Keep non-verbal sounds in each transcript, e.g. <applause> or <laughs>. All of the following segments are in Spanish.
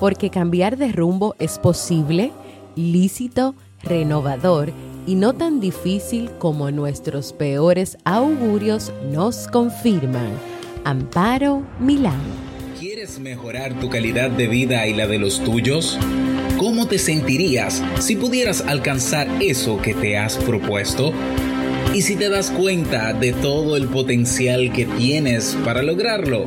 porque cambiar de rumbo es posible, lícito, renovador y no tan difícil como nuestros peores augurios nos confirman. Amparo Milán. ¿Quieres mejorar tu calidad de vida y la de los tuyos? ¿Cómo te sentirías si pudieras alcanzar eso que te has propuesto? ¿Y si te das cuenta de todo el potencial que tienes para lograrlo?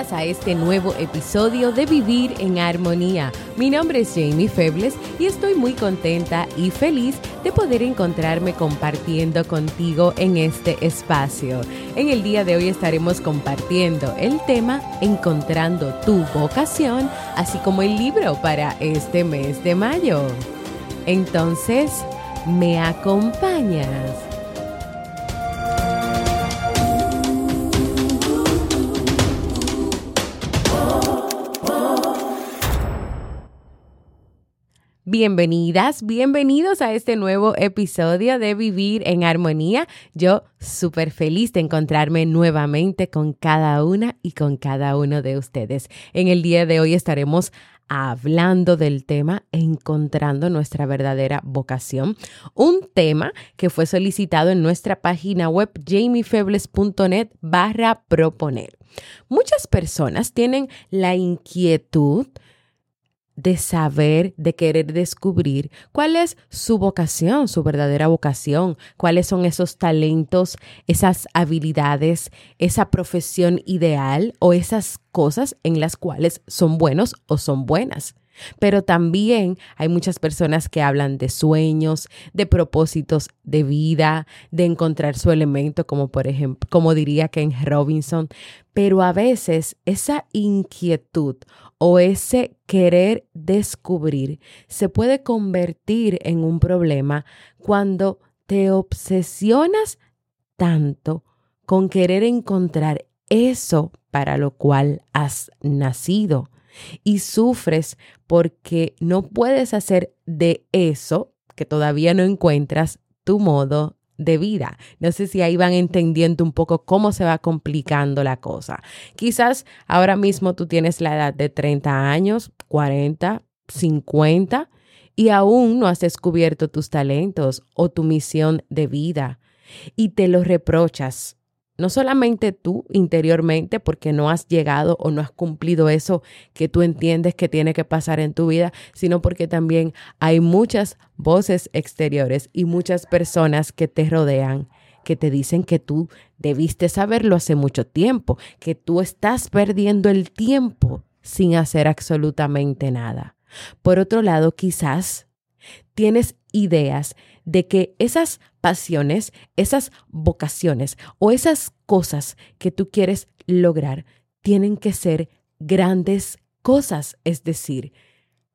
A este nuevo episodio de Vivir en Armonía. Mi nombre es Jamie Febles y estoy muy contenta y feliz de poder encontrarme compartiendo contigo en este espacio. En el día de hoy estaremos compartiendo el tema Encontrando tu vocación, así como el libro para este mes de mayo. Entonces, ¿me acompañas? Bienvenidas, bienvenidos a este nuevo episodio de Vivir en Armonía. Yo súper feliz de encontrarme nuevamente con cada una y con cada uno de ustedes. En el día de hoy estaremos hablando del tema Encontrando nuestra verdadera vocación, un tema que fue solicitado en nuestra página web jamiefebles.net barra proponer. Muchas personas tienen la inquietud de saber, de querer descubrir cuál es su vocación, su verdadera vocación, cuáles son esos talentos, esas habilidades, esa profesión ideal o esas cosas en las cuales son buenos o son buenas. Pero también hay muchas personas que hablan de sueños, de propósitos de vida, de encontrar su elemento, como por ejemplo, como diría Ken Robinson. Pero a veces esa inquietud o ese querer descubrir se puede convertir en un problema cuando te obsesionas tanto con querer encontrar eso para lo cual has nacido y sufres porque no puedes hacer de eso que todavía no encuentras tu modo de vida. No sé si ahí van entendiendo un poco cómo se va complicando la cosa. Quizás ahora mismo tú tienes la edad de 30 años, 40, 50 y aún no has descubierto tus talentos o tu misión de vida y te lo reprochas no solamente tú interiormente porque no has llegado o no has cumplido eso que tú entiendes que tiene que pasar en tu vida, sino porque también hay muchas voces exteriores y muchas personas que te rodean que te dicen que tú debiste saberlo hace mucho tiempo, que tú estás perdiendo el tiempo sin hacer absolutamente nada. Por otro lado, quizás tienes ideas de que esas pasiones, esas vocaciones o esas cosas que tú quieres lograr tienen que ser grandes cosas, es decir,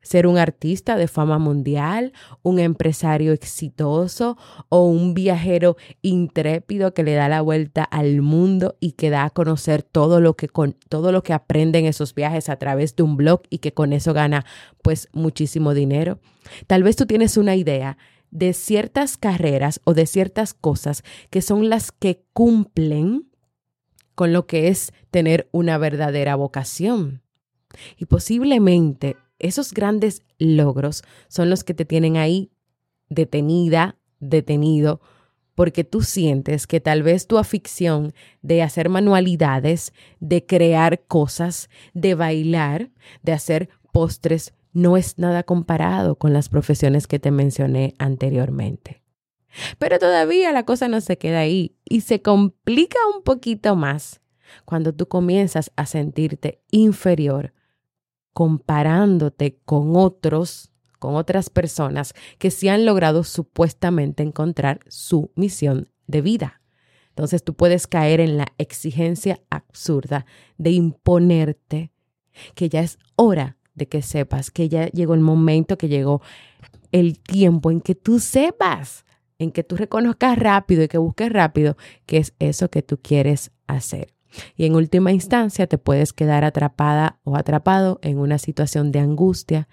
ser un artista de fama mundial, un empresario exitoso o un viajero intrépido que le da la vuelta al mundo y que da a conocer todo lo que con todo lo que aprende en esos viajes a través de un blog y que con eso gana pues muchísimo dinero. Tal vez tú tienes una idea de ciertas carreras o de ciertas cosas que son las que cumplen con lo que es tener una verdadera vocación. Y posiblemente esos grandes logros son los que te tienen ahí detenida, detenido, porque tú sientes que tal vez tu afición de hacer manualidades, de crear cosas, de bailar, de hacer postres, no es nada comparado con las profesiones que te mencioné anteriormente. Pero todavía la cosa no se queda ahí y se complica un poquito más cuando tú comienzas a sentirte inferior comparándote con otros, con otras personas que sí han logrado supuestamente encontrar su misión de vida. Entonces tú puedes caer en la exigencia absurda de imponerte que ya es hora de que sepas, que ya llegó el momento, que llegó el tiempo en que tú sepas, en que tú reconozcas rápido y que busques rápido qué es eso que tú quieres hacer. Y en última instancia te puedes quedar atrapada o atrapado en una situación de angustia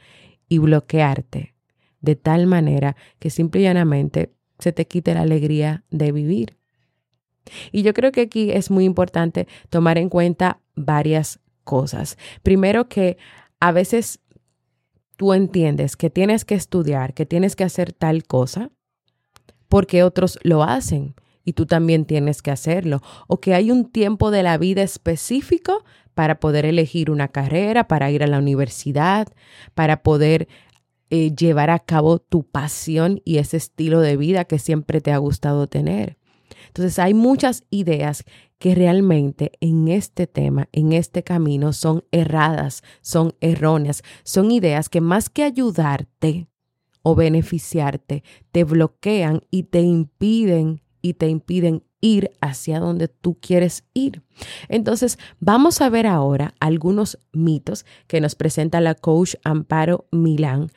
y bloquearte de tal manera que simple y llanamente se te quite la alegría de vivir. Y yo creo que aquí es muy importante tomar en cuenta varias cosas. Primero que a veces tú entiendes que tienes que estudiar, que tienes que hacer tal cosa, porque otros lo hacen y tú también tienes que hacerlo. O que hay un tiempo de la vida específico para poder elegir una carrera, para ir a la universidad, para poder eh, llevar a cabo tu pasión y ese estilo de vida que siempre te ha gustado tener. Entonces hay muchas ideas que realmente en este tema, en este camino, son erradas, son erróneas, son ideas que más que ayudarte o beneficiarte, te bloquean y te impiden y te impiden ir hacia donde tú quieres ir. Entonces, vamos a ver ahora algunos mitos que nos presenta la coach Amparo Milán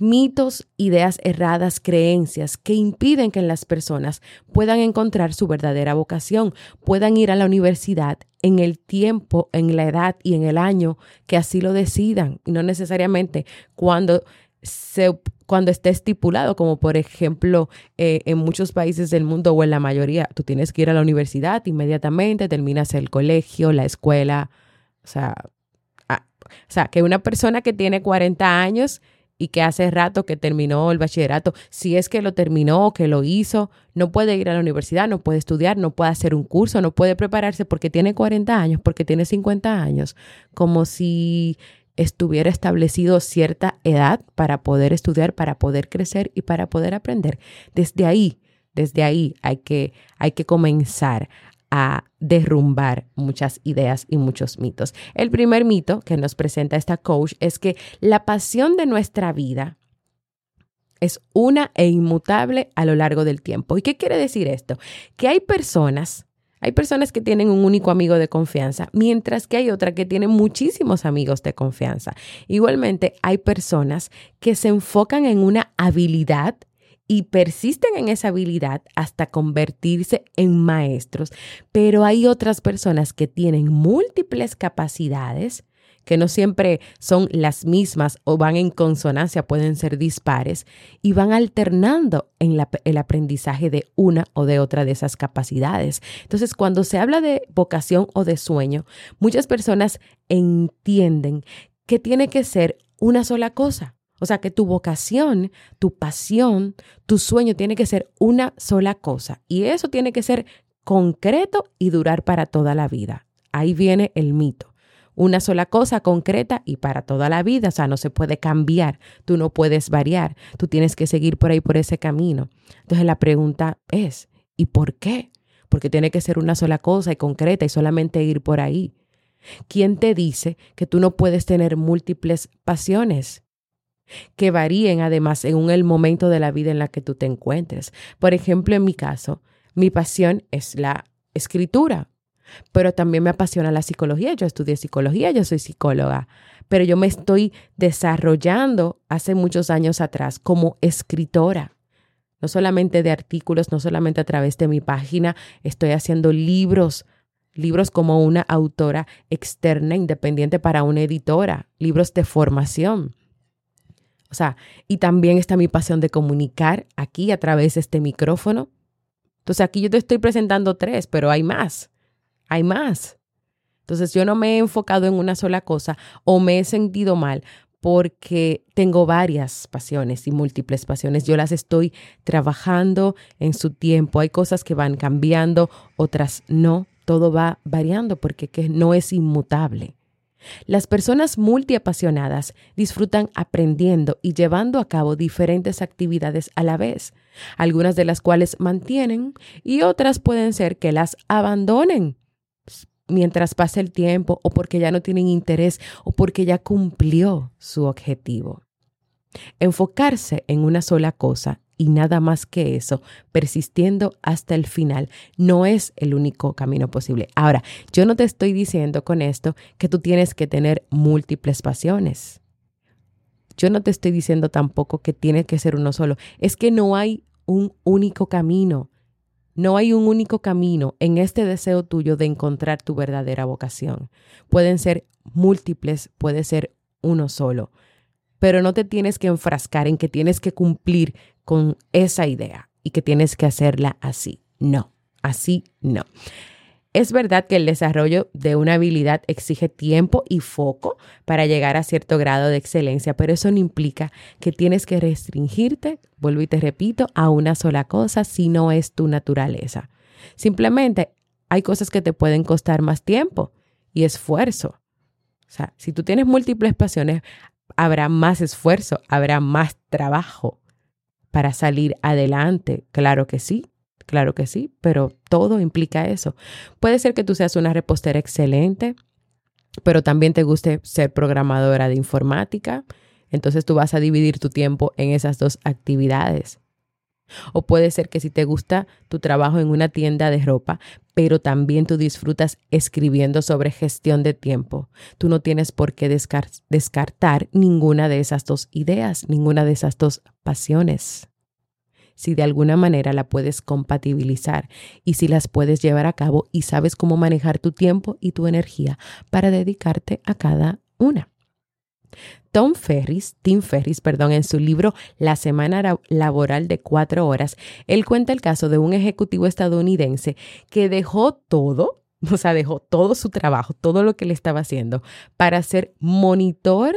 mitos, ideas erradas, creencias que impiden que las personas puedan encontrar su verdadera vocación, puedan ir a la universidad en el tiempo, en la edad y en el año que así lo decidan, y no necesariamente cuando se, cuando esté estipulado, como por ejemplo eh, en muchos países del mundo o en la mayoría, tú tienes que ir a la universidad inmediatamente, terminas el colegio, la escuela, o sea, o sea, que una persona que tiene 40 años y que hace rato que terminó el bachillerato, si es que lo terminó, que lo hizo, no puede ir a la universidad, no puede estudiar, no puede hacer un curso, no puede prepararse porque tiene 40 años, porque tiene 50 años, como si estuviera establecido cierta edad para poder estudiar, para poder crecer y para poder aprender. Desde ahí, desde ahí hay que, hay que comenzar a derrumbar muchas ideas y muchos mitos. El primer mito que nos presenta esta coach es que la pasión de nuestra vida es una e inmutable a lo largo del tiempo. ¿Y qué quiere decir esto? Que hay personas, hay personas que tienen un único amigo de confianza, mientras que hay otra que tiene muchísimos amigos de confianza. Igualmente, hay personas que se enfocan en una habilidad y persisten en esa habilidad hasta convertirse en maestros. Pero hay otras personas que tienen múltiples capacidades que no siempre son las mismas o van en consonancia, pueden ser dispares, y van alternando en el aprendizaje de una o de otra de esas capacidades. Entonces, cuando se habla de vocación o de sueño, muchas personas entienden que tiene que ser una sola cosa. O sea que tu vocación, tu pasión, tu sueño tiene que ser una sola cosa. Y eso tiene que ser concreto y durar para toda la vida. Ahí viene el mito. Una sola cosa concreta y para toda la vida. O sea, no se puede cambiar. Tú no puedes variar. Tú tienes que seguir por ahí, por ese camino. Entonces la pregunta es, ¿y por qué? Porque tiene que ser una sola cosa y concreta y solamente ir por ahí. ¿Quién te dice que tú no puedes tener múltiples pasiones? Que varíen además según el momento de la vida en la que tú te encuentres. Por ejemplo, en mi caso, mi pasión es la escritura, pero también me apasiona la psicología. Yo estudié psicología, yo soy psicóloga, pero yo me estoy desarrollando hace muchos años atrás como escritora. No solamente de artículos, no solamente a través de mi página, estoy haciendo libros libros como una autora externa independiente para una editora, libros de formación. O sea, y también está mi pasión de comunicar aquí a través de este micrófono. Entonces aquí yo te estoy presentando tres, pero hay más, hay más. Entonces yo no me he enfocado en una sola cosa o me he sentido mal porque tengo varias pasiones y múltiples pasiones. Yo las estoy trabajando en su tiempo. Hay cosas que van cambiando, otras no. Todo va variando porque no es inmutable. Las personas multiapasionadas disfrutan aprendiendo y llevando a cabo diferentes actividades a la vez, algunas de las cuales mantienen y otras pueden ser que las abandonen mientras pasa el tiempo o porque ya no tienen interés o porque ya cumplió su objetivo. Enfocarse en una sola cosa y nada más que eso, persistiendo hasta el final, no es el único camino posible. Ahora, yo no te estoy diciendo con esto que tú tienes que tener múltiples pasiones. Yo no te estoy diciendo tampoco que tiene que ser uno solo. Es que no hay un único camino. No hay un único camino en este deseo tuyo de encontrar tu verdadera vocación. Pueden ser múltiples, puede ser uno solo pero no te tienes que enfrascar en que tienes que cumplir con esa idea y que tienes que hacerla así. No, así no. Es verdad que el desarrollo de una habilidad exige tiempo y foco para llegar a cierto grado de excelencia, pero eso no implica que tienes que restringirte, vuelvo y te repito, a una sola cosa si no es tu naturaleza. Simplemente hay cosas que te pueden costar más tiempo y esfuerzo. O sea, si tú tienes múltiples pasiones, habrá más esfuerzo, habrá más trabajo para salir adelante. Claro que sí, claro que sí, pero todo implica eso. Puede ser que tú seas una repostera excelente, pero también te guste ser programadora de informática. Entonces tú vas a dividir tu tiempo en esas dos actividades. O puede ser que si te gusta tu trabajo en una tienda de ropa, pero también tú disfrutas escribiendo sobre gestión de tiempo, tú no tienes por qué descartar ninguna de esas dos ideas, ninguna de esas dos pasiones. Si de alguna manera la puedes compatibilizar y si las puedes llevar a cabo y sabes cómo manejar tu tiempo y tu energía para dedicarte a cada una. Tom Ferris, Tim Ferris, perdón, en su libro La semana laboral de cuatro horas, él cuenta el caso de un ejecutivo estadounidense que dejó todo, <laughs> o sea, dejó todo su trabajo, todo lo que le estaba haciendo, para ser monitor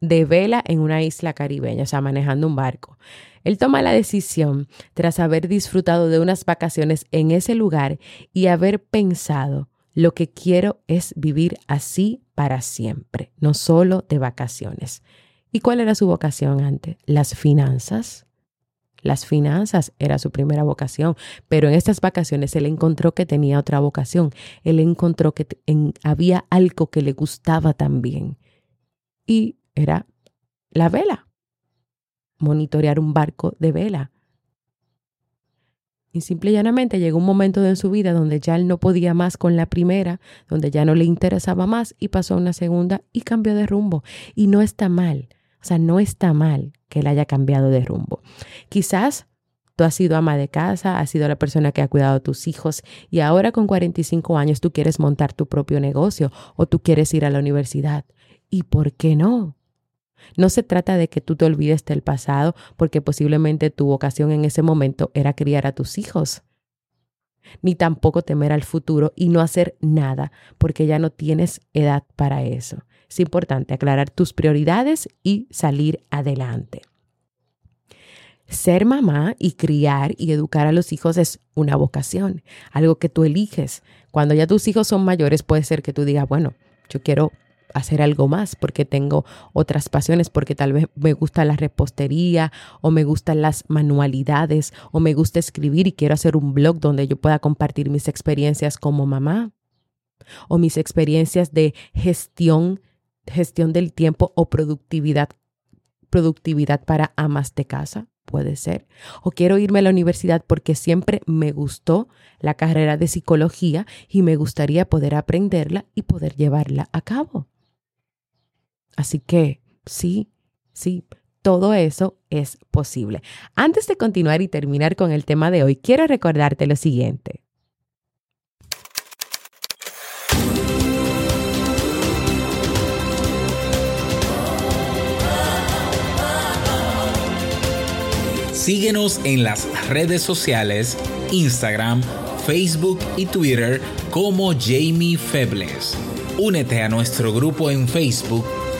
de vela en una isla caribeña, o sea, manejando un barco. Él toma la decisión tras haber disfrutado de unas vacaciones en ese lugar y haber pensado, lo que quiero es vivir así para siempre, no solo de vacaciones. ¿Y cuál era su vocación antes? Las finanzas. Las finanzas era su primera vocación, pero en estas vacaciones él encontró que tenía otra vocación. Él encontró que había algo que le gustaba también. Y era la vela. Monitorear un barco de vela. Y simple y llanamente llegó un momento en su vida donde ya él no podía más con la primera, donde ya no le interesaba más y pasó a una segunda y cambió de rumbo. Y no está mal, o sea, no está mal que él haya cambiado de rumbo. Quizás tú has sido ama de casa, has sido la persona que ha cuidado a tus hijos y ahora con 45 años tú quieres montar tu propio negocio o tú quieres ir a la universidad. ¿Y por qué no? No se trata de que tú te olvides del pasado porque posiblemente tu vocación en ese momento era criar a tus hijos, ni tampoco temer al futuro y no hacer nada porque ya no tienes edad para eso. Es importante aclarar tus prioridades y salir adelante. Ser mamá y criar y educar a los hijos es una vocación, algo que tú eliges. Cuando ya tus hijos son mayores puede ser que tú digas, bueno, yo quiero hacer algo más porque tengo otras pasiones, porque tal vez me gusta la repostería o me gustan las manualidades o me gusta escribir y quiero hacer un blog donde yo pueda compartir mis experiencias como mamá o mis experiencias de gestión, gestión del tiempo o productividad, productividad para amas de casa puede ser. O quiero irme a la universidad porque siempre me gustó la carrera de psicología y me gustaría poder aprenderla y poder llevarla a cabo. Así que sí, sí, todo eso es posible. Antes de continuar y terminar con el tema de hoy, quiero recordarte lo siguiente. Síguenos en las redes sociales, Instagram, Facebook y Twitter como Jamie Febles. Únete a nuestro grupo en Facebook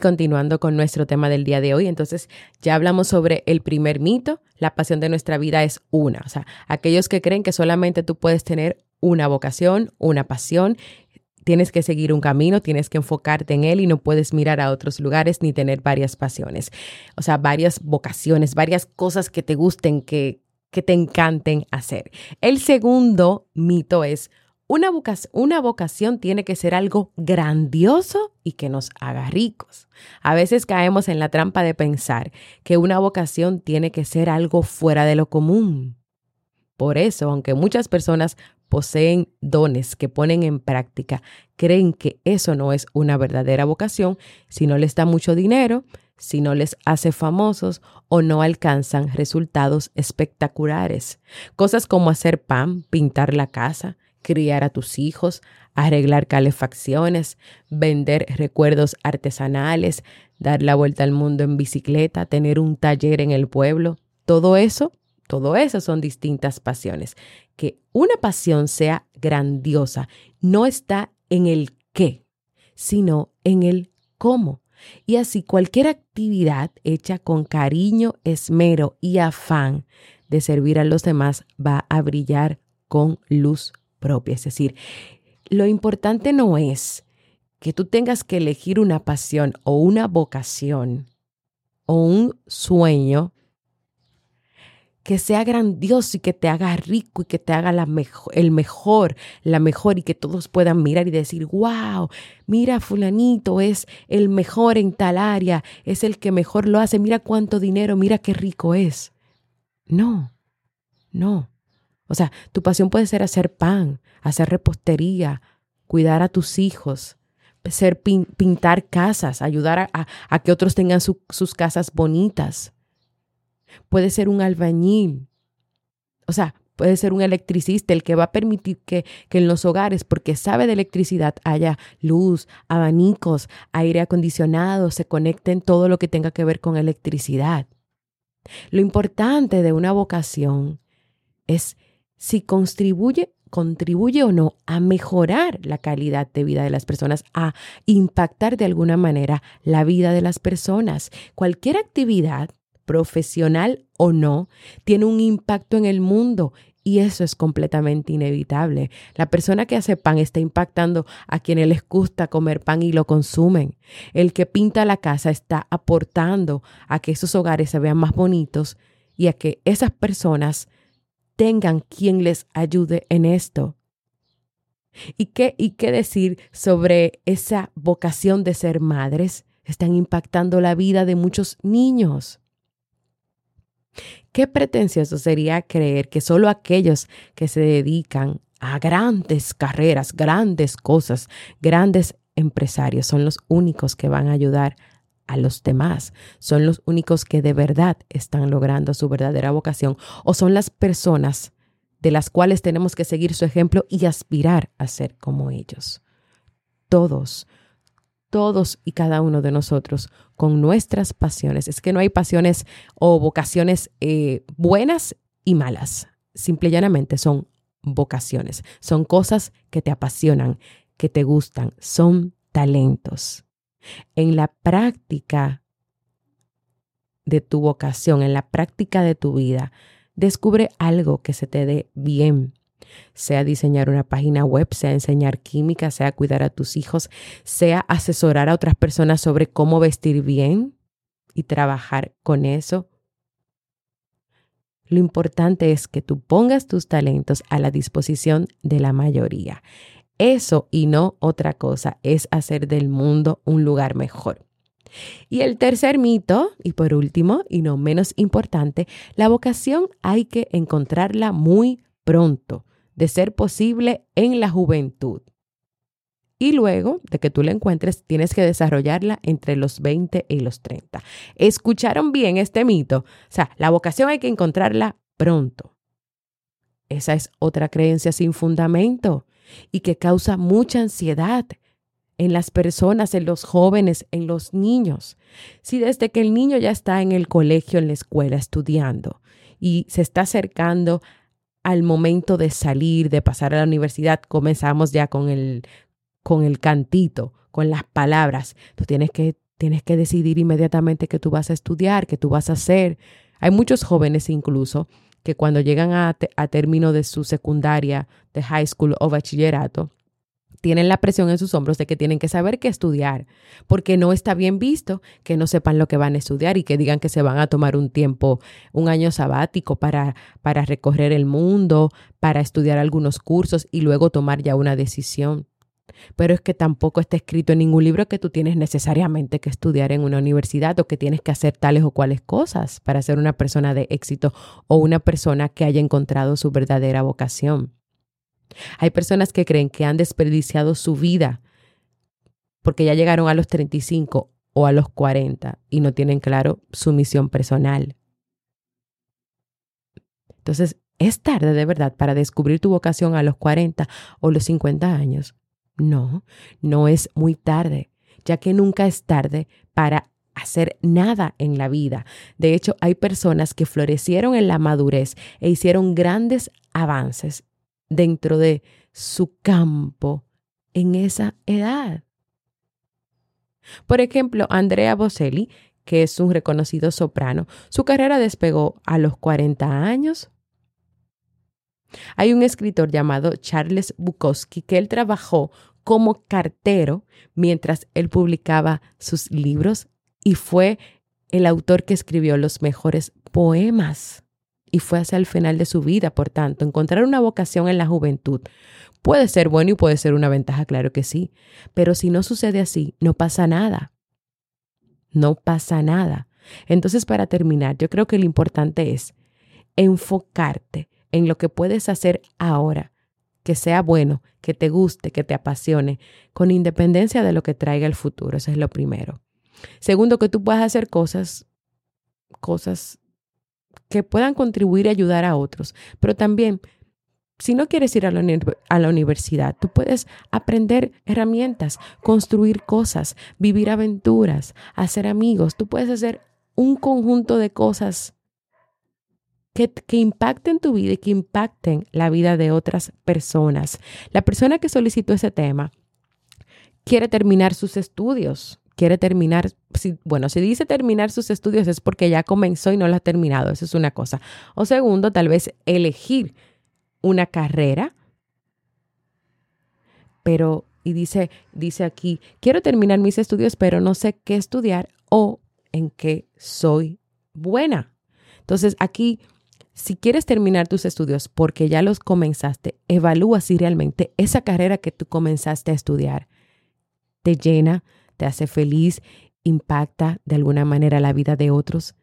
Continuando con nuestro tema del día de hoy, entonces ya hablamos sobre el primer mito, la pasión de nuestra vida es una, o sea, aquellos que creen que solamente tú puedes tener una vocación, una pasión, tienes que seguir un camino, tienes que enfocarte en él y no puedes mirar a otros lugares ni tener varias pasiones, o sea, varias vocaciones, varias cosas que te gusten, que, que te encanten hacer. El segundo mito es una vocación, tiene que ser algo grandioso y que nos haga ricos. A veces caemos en la trampa de pensar que una vocación tiene que ser algo fuera de lo común. Por eso, aunque muchas personas poseen dones que ponen en práctica, creen que eso no es una verdadera vocación si no les da mucho dinero, si no les hace famosos o no alcanzan resultados espectaculares. Cosas como hacer pan, pintar la casa, criar a tus hijos, arreglar calefacciones, vender recuerdos artesanales, dar la vuelta al mundo en bicicleta, tener un taller en el pueblo. Todo eso, todo eso son distintas pasiones. Que una pasión sea grandiosa no está en el qué, sino en el cómo. Y así cualquier actividad hecha con cariño, esmero y afán de servir a los demás va a brillar con luz propia. Es decir, lo importante no es que tú tengas que elegir una pasión o una vocación o un sueño que sea grandioso y que te haga rico y que te haga la el mejor, la mejor y que todos puedan mirar y decir, wow, mira fulanito es el mejor en tal área, es el que mejor lo hace, mira cuánto dinero, mira qué rico es. No, no. O sea, tu pasión puede ser hacer pan, hacer repostería, cuidar a tus hijos, ser pintar casas, ayudar a, que otros tengan sus casas bonitas. Puede ser un albañil. O sea, puede ser un electricista el que va a permitir que, que, en los hogares, porque sabe de electricidad, haya luz, abanicos, aire acondicionado, se conecten todo lo que tenga que ver con electricidad. Lo importante de una vocación es si contribuye, contribuye o no a mejorar la calidad de vida de las personas, a impactar de alguna manera la vida de las personas. Cualquier actividad, profesional o no, tiene un impacto en el mundo y eso es completamente inevitable. La persona que hace pan está impactando a quienes les gusta comer pan y lo consumen. El que pinta la casa está aportando a que esos hogares se vean más bonitos y a que esas personas tengan quien les ayude en esto. ¿Y qué, ¿Y qué decir sobre esa vocación de ser madres? Están impactando la vida de muchos niños. Qué pretencioso sería creer que solo aquellos que se dedican a grandes carreras, grandes cosas, grandes empresarios son los únicos que van a ayudar a los demás. Son los únicos que de verdad están logrando su verdadera vocación o son las personas de las cuales tenemos que seguir su ejemplo y aspirar a ser como ellos. Todos, todos y cada uno de nosotros con nuestras pasiones. Es que no hay pasiones o vocaciones eh, buenas y malas. Simple y llanamente son vocaciones. Son cosas que te apasionan, que te gustan, son talentos en la práctica de tu vocación, en la práctica de tu vida, descubre algo que se te dé bien, sea diseñar una página web, sea enseñar química, sea cuidar a tus hijos, sea asesorar a otras personas sobre cómo vestir bien y trabajar con eso. Lo importante es que tú pongas tus talentos a la disposición de la mayoría. Eso y no otra cosa es hacer del mundo un lugar mejor. Y el tercer mito, y por último, y no menos importante, la vocación hay que encontrarla muy pronto, de ser posible en la juventud. Y luego de que tú la encuentres, tienes que desarrollarla entre los 20 y los 30. ¿Escucharon bien este mito? O sea, la vocación hay que encontrarla pronto. Esa es otra creencia sin fundamento y que causa mucha ansiedad en las personas, en los jóvenes, en los niños. Si desde que el niño ya está en el colegio, en la escuela, estudiando y se está acercando al momento de salir, de pasar a la universidad, comenzamos ya con el, con el cantito, con las palabras. Tú tienes que tienes que decidir inmediatamente qué tú vas a estudiar, qué tú vas a hacer. Hay muchos jóvenes incluso que cuando llegan a, a término de su secundaria, de high school o bachillerato, tienen la presión en sus hombros de que tienen que saber qué estudiar, porque no está bien visto que no sepan lo que van a estudiar y que digan que se van a tomar un tiempo, un año sabático para, para recorrer el mundo, para estudiar algunos cursos y luego tomar ya una decisión. Pero es que tampoco está escrito en ningún libro que tú tienes necesariamente que estudiar en una universidad o que tienes que hacer tales o cuales cosas para ser una persona de éxito o una persona que haya encontrado su verdadera vocación. Hay personas que creen que han desperdiciado su vida porque ya llegaron a los 35 o a los 40 y no tienen claro su misión personal. Entonces, es tarde de verdad para descubrir tu vocación a los 40 o los 50 años. No, no es muy tarde, ya que nunca es tarde para hacer nada en la vida. De hecho, hay personas que florecieron en la madurez e hicieron grandes avances dentro de su campo en esa edad. Por ejemplo, Andrea Bocelli, que es un reconocido soprano, su carrera despegó a los 40 años. Hay un escritor llamado Charles Bukowski que él trabajó como cartero mientras él publicaba sus libros y fue el autor que escribió los mejores poemas y fue hacia el final de su vida. Por tanto, encontrar una vocación en la juventud puede ser bueno y puede ser una ventaja, claro que sí, pero si no sucede así, no pasa nada. No pasa nada. Entonces, para terminar, yo creo que lo importante es enfocarte en lo que puedes hacer ahora, que sea bueno, que te guste, que te apasione, con independencia de lo que traiga el futuro. Eso es lo primero. Segundo, que tú puedas hacer cosas, cosas que puedan contribuir y ayudar a otros. Pero también, si no quieres ir a la, a la, universidad, tú puedes aprender herramientas, construir cosas, vivir aventuras, hacer amigos. Tú puedes hacer un conjunto de cosas que, impacten tu vida y que impacten la vida de otras personas. La persona que solicitó ese tema quiere terminar sus estudios, quiere terminar, si, bueno, si dice terminar sus estudios es porque ya comenzó y no lo ha terminado, eso es una cosa. O segundo, tal vez elegir una carrera, pero, y dice, dice aquí, quiero terminar mis estudios, pero no sé qué estudiar o en qué soy buena. Entonces, aquí, si quieres terminar tus estudios porque ya los comenzaste, evalúa si realmente esa carrera que tú comenzaste a estudiar te llena, te hace feliz, impacta de alguna manera la vida de otros.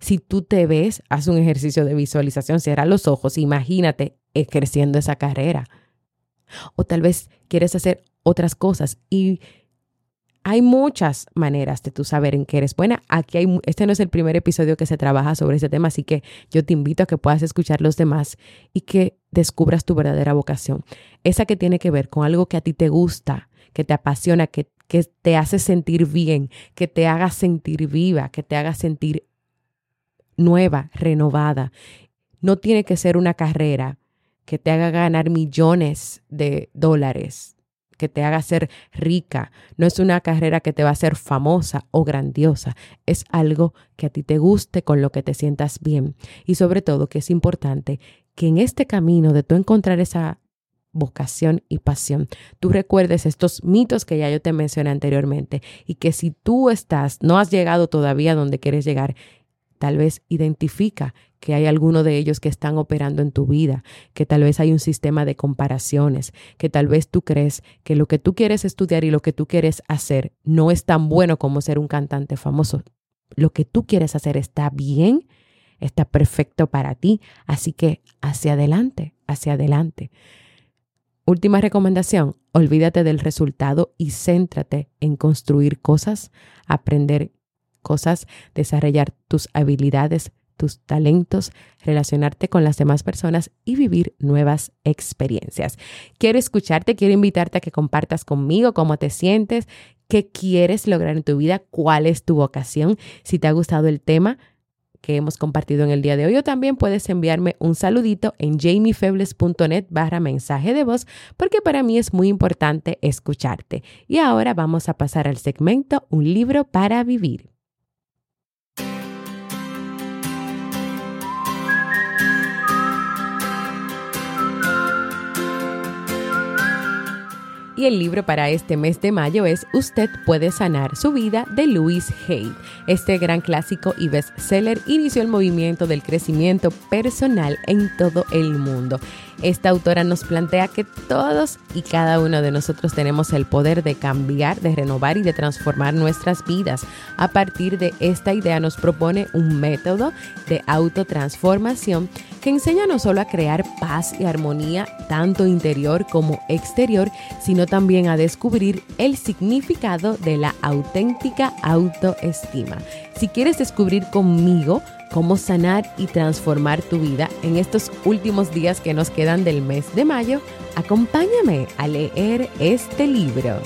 Si tú te ves, haz un ejercicio de visualización, cierra los ojos, imagínate ejerciendo esa carrera. O tal vez quieres hacer otras cosas y hay muchas maneras de tú saber en qué eres buena. Aquí hay, este no es el primer episodio que se trabaja sobre este tema, así que yo te invito a que puedas escuchar los demás y que descubras tu verdadera vocación. Esa que tiene que ver con algo que a ti te gusta, que te apasiona, que que te hace sentir bien, que te haga sentir viva, que te haga sentir nueva, renovada. No tiene que ser una carrera que te haga ganar millones de dólares, que te haga ser rica. No es una carrera que te va a hacer famosa o grandiosa. Es algo que a ti te guste, con lo que te sientas bien. Y sobre todo que es importante que en este camino de tú encontrar esa vocación y pasión. Tú recuerdes estos mitos que ya yo te mencioné anteriormente y que si tú estás, no has llegado todavía donde quieres llegar, tal vez identifica que hay alguno de ellos que están operando en tu vida, que tal vez hay un sistema de comparaciones, que tal vez tú crees que lo que tú quieres estudiar y lo que tú quieres hacer no es tan bueno como ser un cantante famoso. Lo que tú quieres hacer está bien, está perfecto para ti, así que hacia adelante, hacia adelante. Última recomendación, olvídate del resultado y céntrate en construir cosas, aprender cosas, desarrollar tus habilidades, tus talentos, relacionarte con las demás personas y vivir nuevas experiencias. Quiero escucharte, quiero invitarte a que compartas conmigo cómo te sientes, qué quieres lograr en tu vida, cuál es tu vocación. Si te ha gustado el tema, que hemos compartido en el día de hoy o también puedes enviarme un saludito en jamiefebles.net barra mensaje de voz porque para mí es muy importante escucharte. Y ahora vamos a pasar al segmento Un libro para vivir. Y el libro para este mes de mayo es Usted puede sanar su vida de Louise Hay. Este gran clásico y bestseller inició el movimiento del crecimiento personal en todo el mundo. Esta autora nos plantea que todos y cada uno de nosotros tenemos el poder de cambiar, de renovar y de transformar nuestras vidas. A partir de esta idea nos propone un método de autotransformación que enseña no solo a crear paz y armonía, tanto interior como exterior, sino también a descubrir el significado de la auténtica autoestima. Si quieres descubrir conmigo cómo sanar y transformar tu vida en estos últimos días que nos quedan del mes de mayo, acompáñame a leer este libro.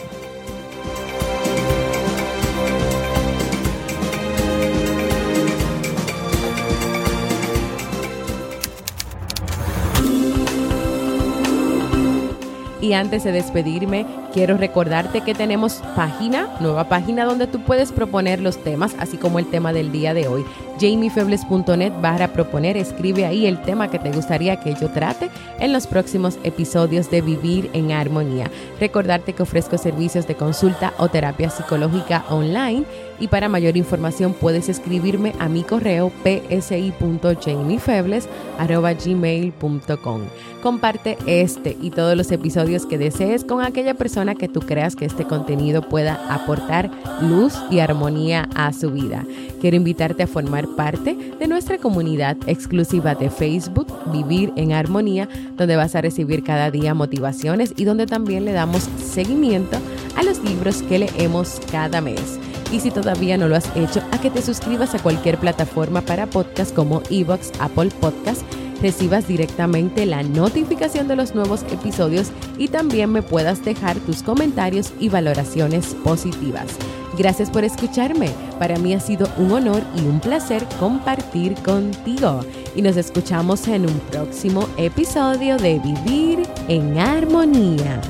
Y antes de despedirme, quiero recordarte que tenemos página, nueva página donde tú puedes proponer los temas, así como el tema del día de hoy. jamiefebles.net barra proponer, escribe ahí el tema que te gustaría que yo trate en los próximos episodios de Vivir en Armonía. Recordarte que ofrezco servicios de consulta o terapia psicológica online y para mayor información puedes escribirme a mi correo psi.jamiefebles.gmail.com. Comparte este y todos los episodios que desees con aquella persona que tú creas que este contenido pueda aportar luz y armonía a su vida. Quiero invitarte a formar parte de nuestra comunidad exclusiva de Facebook, Vivir en Armonía, donde vas a recibir cada día motivaciones y donde también le damos seguimiento a los libros que leemos cada mes. Y si todavía no lo has hecho, a que te suscribas a cualquier plataforma para podcast como Evox, Apple Podcast, recibas directamente la notificación de los nuevos episodios y también me puedas dejar tus comentarios y valoraciones positivas. Gracias por escucharme. Para mí ha sido un honor y un placer compartir contigo. Y nos escuchamos en un próximo episodio de Vivir en Armonía.